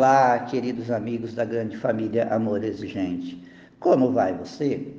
Olá, queridos amigos da grande família Amor Exigente. Como vai você?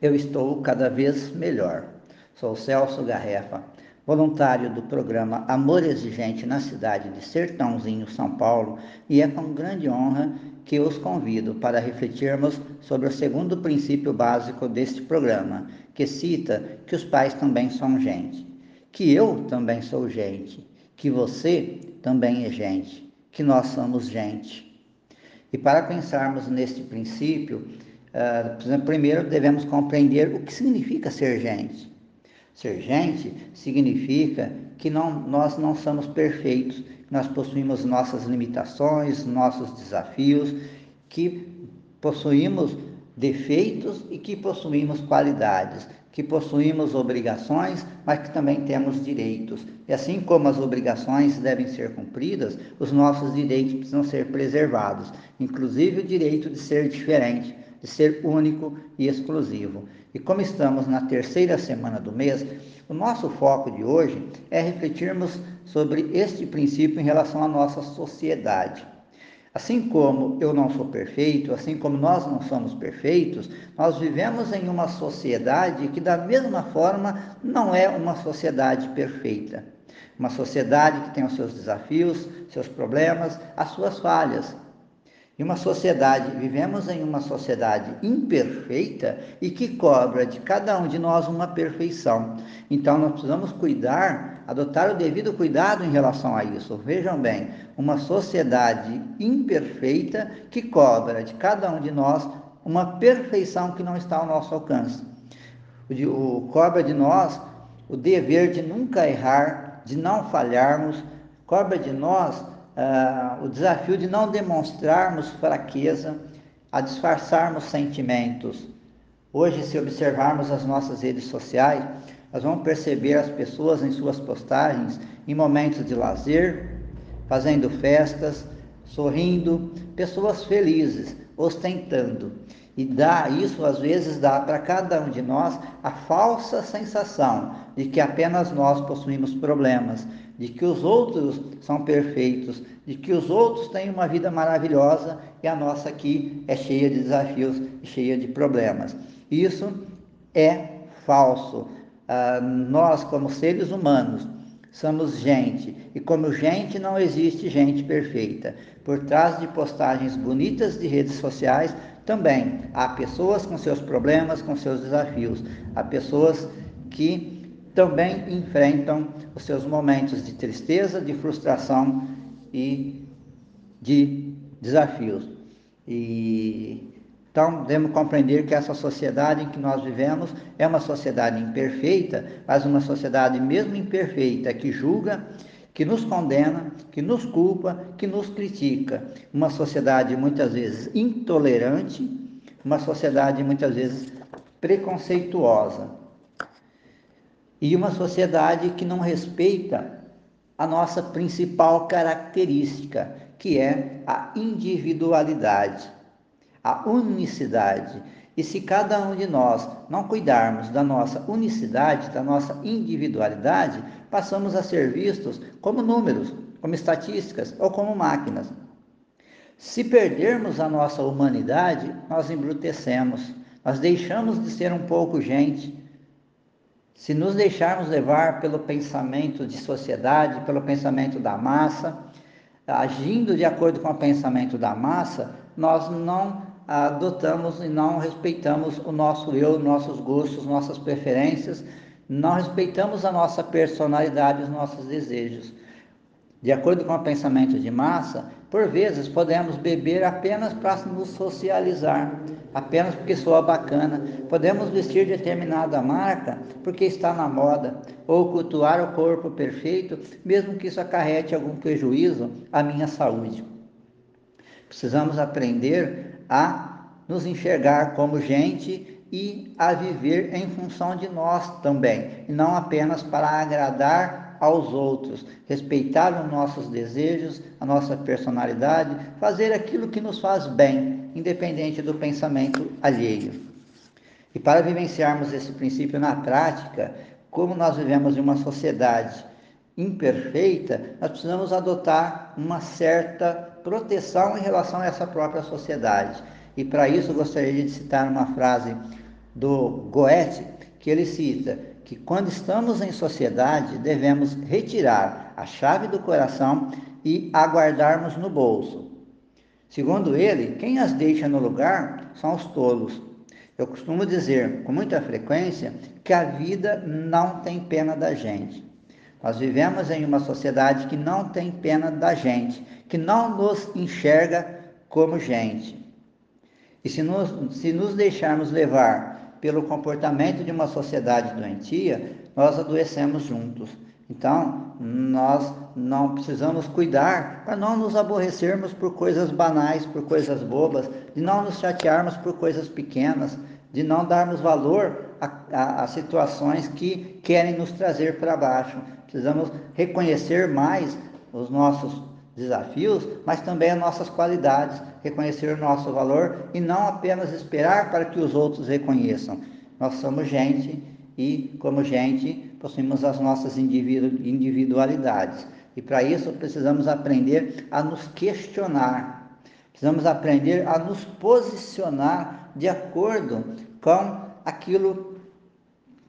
Eu estou cada vez melhor. Sou Celso Garrefa, voluntário do programa Amor Exigente na cidade de Sertãozinho, São Paulo, e é com grande honra que os convido para refletirmos sobre o segundo princípio básico deste programa, que cita que os pais também são gente, que eu também sou gente, que você também é gente que nós somos gente. E para pensarmos neste princípio, uh, primeiro devemos compreender o que significa ser gente. Ser gente significa que não, nós não somos perfeitos, nós possuímos nossas limitações, nossos desafios, que possuímos defeitos e que possuímos qualidades, que possuímos obrigações, mas que também temos direitos. E assim como as obrigações devem ser cumpridas, os nossos direitos precisam ser preservados, inclusive o direito de ser diferente, de ser único e exclusivo. E como estamos na terceira semana do mês, o nosso foco de hoje é refletirmos sobre este princípio em relação à nossa sociedade. Assim como eu não sou perfeito, assim como nós não somos perfeitos, nós vivemos em uma sociedade que, da mesma forma, não é uma sociedade perfeita. Uma sociedade que tem os seus desafios, seus problemas, as suas falhas. E uma sociedade, vivemos em uma sociedade imperfeita e que cobra de cada um de nós uma perfeição. Então nós precisamos cuidar, adotar o devido cuidado em relação a isso. Vejam bem, uma sociedade imperfeita que cobra de cada um de nós uma perfeição que não está ao nosso alcance. O, o cobra de nós o dever de nunca errar, de não falharmos, cobra de nós uh, o desafio de não demonstrarmos fraqueza, a disfarçarmos sentimentos. Hoje, se observarmos as nossas redes sociais, nós vamos perceber as pessoas em suas postagens em momentos de lazer, fazendo festas, sorrindo, pessoas felizes, ostentando. E dá isso às vezes dá para cada um de nós a falsa sensação de que apenas nós possuímos problemas, de que os outros são perfeitos, de que os outros têm uma vida maravilhosa e a nossa aqui é cheia de desafios e cheia de problemas. Isso é falso. Ah, nós, como seres humanos, somos gente e, como gente, não existe gente perfeita. Por trás de postagens bonitas de redes sociais, também há pessoas com seus problemas, com seus desafios, há pessoas que também enfrentam os seus momentos de tristeza, de frustração e de desafios. E então, devemos compreender que essa sociedade em que nós vivemos é uma sociedade imperfeita, mas uma sociedade mesmo imperfeita que julga, que nos condena, que nos culpa, que nos critica. Uma sociedade muitas vezes intolerante, uma sociedade muitas vezes preconceituosa e uma sociedade que não respeita a nossa principal característica, que é a individualidade, a unicidade. E se cada um de nós não cuidarmos da nossa unicidade, da nossa individualidade, passamos a ser vistos como números, como estatísticas ou como máquinas. Se perdermos a nossa humanidade, nós embrutecemos, nós deixamos de ser um pouco gente se nos deixarmos levar pelo pensamento de sociedade, pelo pensamento da massa, agindo de acordo com o pensamento da massa, nós não adotamos e não respeitamos o nosso eu, nossos gostos, nossas preferências, não respeitamos a nossa personalidade, os nossos desejos. De acordo com o pensamento de massa, por vezes podemos beber apenas para nos socializar, apenas porque soa bacana. Podemos vestir determinada marca porque está na moda, ou cultuar o corpo perfeito, mesmo que isso acarrete algum prejuízo à minha saúde. Precisamos aprender a nos enxergar como gente e a viver em função de nós também, e não apenas para agradar aos outros, respeitar os nossos desejos, a nossa personalidade, fazer aquilo que nos faz bem, independente do pensamento alheio. E para vivenciarmos esse princípio na prática, como nós vivemos em uma sociedade imperfeita, nós precisamos adotar uma certa proteção em relação a essa própria sociedade. E para isso gostaria de citar uma frase do Goethe, que ele cita que quando estamos em sociedade devemos retirar a chave do coração e aguardarmos no bolso. Segundo ele, quem as deixa no lugar são os tolos. Eu costumo dizer com muita frequência que a vida não tem pena da gente. Nós vivemos em uma sociedade que não tem pena da gente, que não nos enxerga como gente. E se nos, se nos deixarmos levar pelo comportamento de uma sociedade doentia, nós adoecemos juntos. Então, nós não precisamos cuidar para não nos aborrecermos por coisas banais, por coisas bobas, de não nos chatearmos por coisas pequenas, de não darmos valor a, a, a situações que querem nos trazer para baixo. Precisamos reconhecer mais os nossos desafios, mas também as nossas qualidades, reconhecer o nosso valor e não apenas esperar para que os outros reconheçam. Nós somos gente e, como gente, possuímos as nossas individualidades. E para isso precisamos aprender a nos questionar, precisamos aprender a nos posicionar de acordo com aquilo,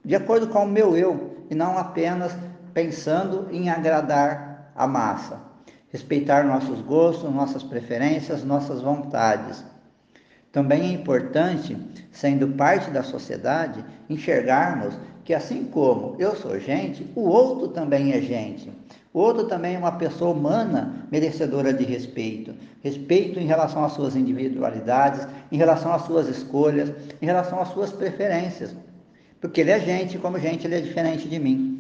de acordo com o meu eu, e não apenas pensando em agradar a massa. Respeitar nossos gostos, nossas preferências, nossas vontades. Também é importante, sendo parte da sociedade, enxergarmos que assim como eu sou gente, o outro também é gente. O outro também é uma pessoa humana merecedora de respeito. Respeito em relação às suas individualidades, em relação às suas escolhas, em relação às suas preferências. Porque ele é gente, como gente, ele é diferente de mim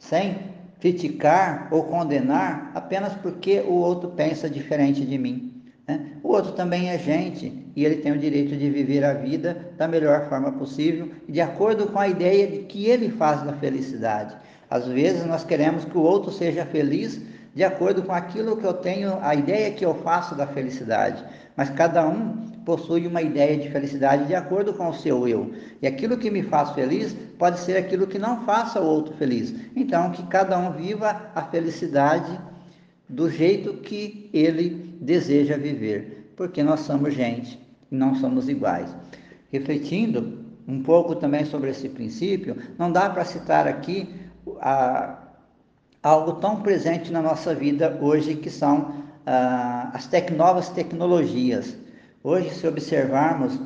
sem criticar ou condenar apenas porque o outro pensa diferente de mim. Né? O outro também é gente e ele tem o direito de viver a vida da melhor forma possível, de acordo com a ideia de que ele faz da felicidade. Às vezes nós queremos que o outro seja feliz de acordo com aquilo que eu tenho, a ideia que eu faço da felicidade. Mas cada um possui uma ideia de felicidade de acordo com o seu eu. E aquilo que me faz feliz pode ser aquilo que não faça o outro feliz. Então, que cada um viva a felicidade do jeito que ele deseja viver, porque nós somos gente e não somos iguais. Refletindo um pouco também sobre esse princípio, não dá para citar aqui a, algo tão presente na nossa vida hoje que são ah, as tec novas tecnologias. Hoje, se observarmos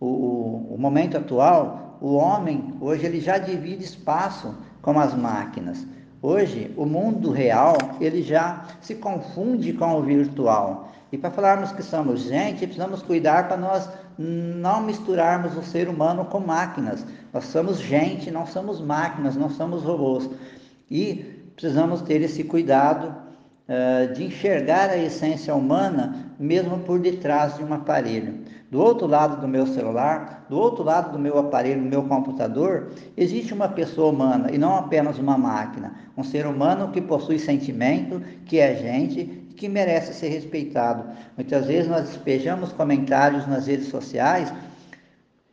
o, o, o momento atual, o homem hoje ele já divide espaço com as máquinas. Hoje, o mundo real, ele já se confunde com o virtual. E para falarmos que somos gente, precisamos cuidar para nós não misturarmos o ser humano com máquinas. Nós somos gente, não somos máquinas, não somos robôs. E precisamos ter esse cuidado de enxergar a essência humana mesmo por detrás de um aparelho. Do outro lado do meu celular, do outro lado do meu aparelho, do meu computador, existe uma pessoa humana e não apenas uma máquina. Um ser humano que possui sentimento, que é gente, que merece ser respeitado. Muitas vezes nós despejamos comentários nas redes sociais,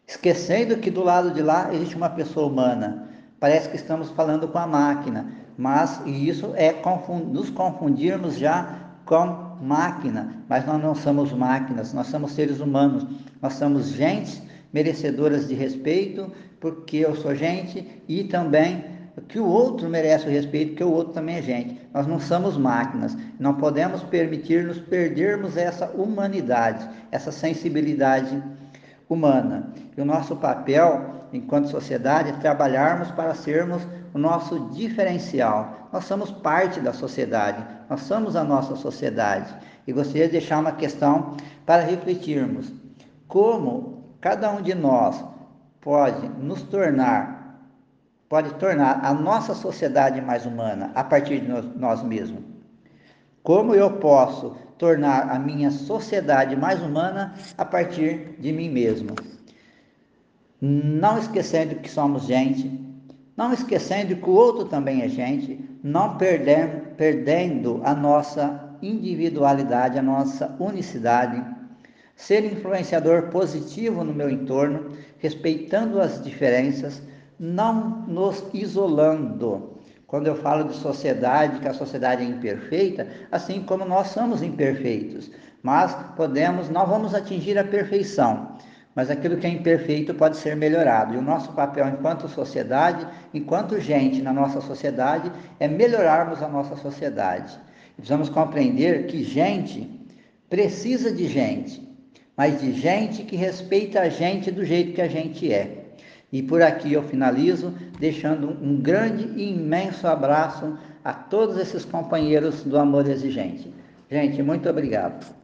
esquecendo que do lado de lá existe uma pessoa humana. Parece que estamos falando com a máquina, mas isso é nos confundirmos já com máquina, mas nós não somos máquinas, nós somos seres humanos, nós somos gente merecedoras de respeito, porque eu sou gente e também que o outro merece o respeito, porque o outro também é gente. Nós não somos máquinas, não podemos permitir-nos perdermos essa humanidade, essa sensibilidade humana. E o nosso papel, enquanto sociedade, é trabalharmos para sermos o nosso diferencial. Nós somos parte da sociedade, nós somos a nossa sociedade. E gostaria de deixar uma questão para refletirmos. Como cada um de nós pode nos tornar, pode tornar a nossa sociedade mais humana a partir de nós mesmos? Como eu posso tornar a minha sociedade mais humana a partir de mim mesmo? Não esquecendo que somos gente, não esquecendo que o outro também é gente, não perdendo, perdendo a nossa individualidade, a nossa unicidade, ser influenciador positivo no meu entorno, respeitando as diferenças, não nos isolando, Quando eu falo de sociedade, que a sociedade é imperfeita, assim como nós somos imperfeitos, mas podemos, não vamos atingir a perfeição, mas aquilo que é imperfeito pode ser melhorado. E o nosso papel enquanto sociedade, enquanto gente na nossa sociedade, é melhorarmos a nossa sociedade. Precisamos compreender que gente precisa de gente, mas de gente que respeita a gente do jeito que a gente é. E por aqui eu finalizo deixando um grande e imenso abraço a todos esses companheiros do amor exigente. Gente, muito obrigado.